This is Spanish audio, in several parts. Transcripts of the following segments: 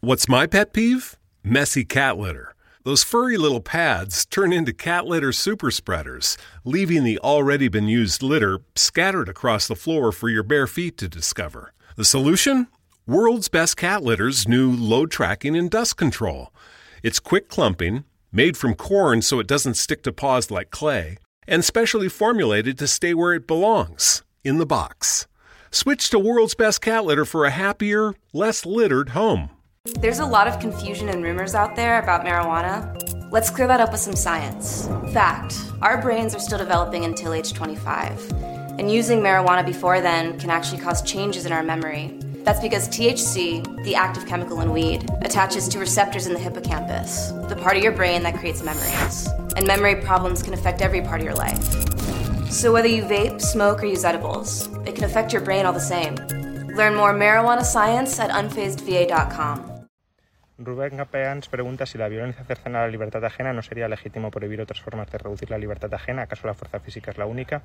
What's my pet peeve? Messy cat litter. Those furry little pads turn into cat litter super spreaders, leaving the already been used litter scattered across the floor for your bare feet to discover. The solution? World's Best Cat Litter's new load tracking and dust control. It's quick clumping, made from corn so it doesn't stick to paws like clay, and specially formulated to stay where it belongs in the box. Switch to World's Best Cat Litter for a happier, less littered home. There's a lot of confusion and rumors out there about marijuana. Let's clear that up with some science. Fact our brains are still developing until age 25, and using marijuana before then can actually cause changes in our memory. That's because THC, the active chemical in weed, attaches to receptors in the hippocampus, the part of your brain that creates memories. And memory problems can affect every part of your life. So whether you vape, smoke, or use edibles, it can affect your brain all the same. Learn more marijuana science at unfazedva.com. Rubén Capeans pregunta si la violencia cercana a la libertad ajena no sería legítimo prohibir otras formas de reducir la libertad ajena. ¿Acaso la fuerza física es la única?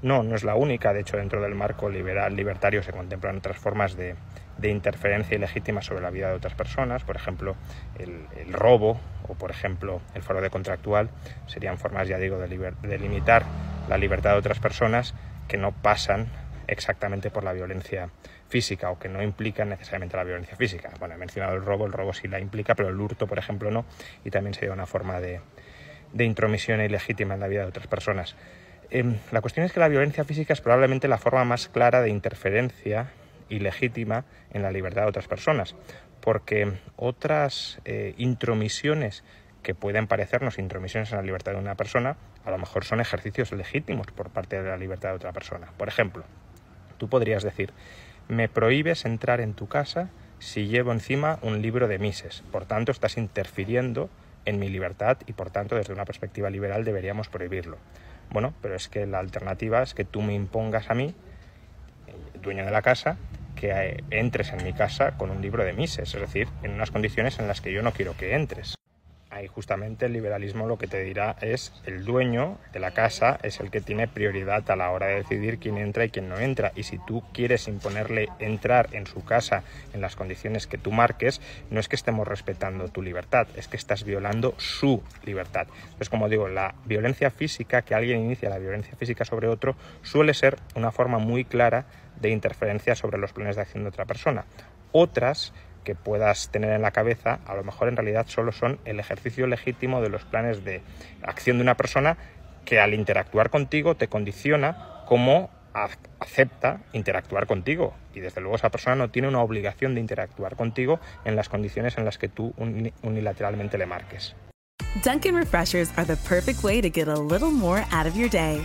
No, no es la única. De hecho, dentro del marco liberal libertario se contemplan otras formas de, de interferencia ilegítima sobre la vida de otras personas. Por ejemplo, el, robo o, por ejemplo, el fraude contractual serían formas, ya digo, de, liber, de limitar la libertad de otras personas que no pasan exactamente por la violencia física o que no implican necesariamente la violencia física. Bueno, he mencionado el robo, el robo sí la implica, pero el hurto, por ejemplo, no, y también sería una forma de, de intromisión ilegítima en la vida de otras personas. Eh, la cuestión es que la violencia física es probablemente la forma más clara de interferencia ilegítima en la libertad de otras personas, porque otras eh, intromisiones que pueden parecernos intromisiones en la libertad de una persona, a lo mejor son ejercicios legítimos por parte de la libertad de otra persona. Por ejemplo, tú podrías decir, me prohíbes entrar en tu casa si llevo encima un libro de Mises. Por tanto, estás interfiriendo en mi libertad y por tanto, desde una perspectiva liberal, deberíamos prohibirlo. Bueno, pero es que la alternativa es que tú me impongas a mí, dueño de la casa, que entres en mi casa con un libro de Mises, es decir, en unas condiciones en las que yo no quiero que entres. Ahí justamente el liberalismo lo que te dirá es el dueño de la casa es el que tiene prioridad a la hora de decidir quién entra y quién no entra. Y si tú quieres imponerle entrar en su casa en las condiciones que tú marques, no es que estemos respetando tu libertad, es que estás violando su libertad. Entonces, como digo, la violencia física, que alguien inicia la violencia física sobre otro, suele ser una forma muy clara de interferencia sobre los planes de acción de otra persona. Otras que puedas tener en la cabeza, a lo mejor en realidad solo son el ejercicio legítimo de los planes de acción de una persona que al interactuar contigo te condiciona como acepta interactuar contigo y desde luego esa persona no tiene una obligación de interactuar contigo en las condiciones en las que tú unilateralmente le marques. Dunkin' Refreshers are the perfect way to get a little more out of your day.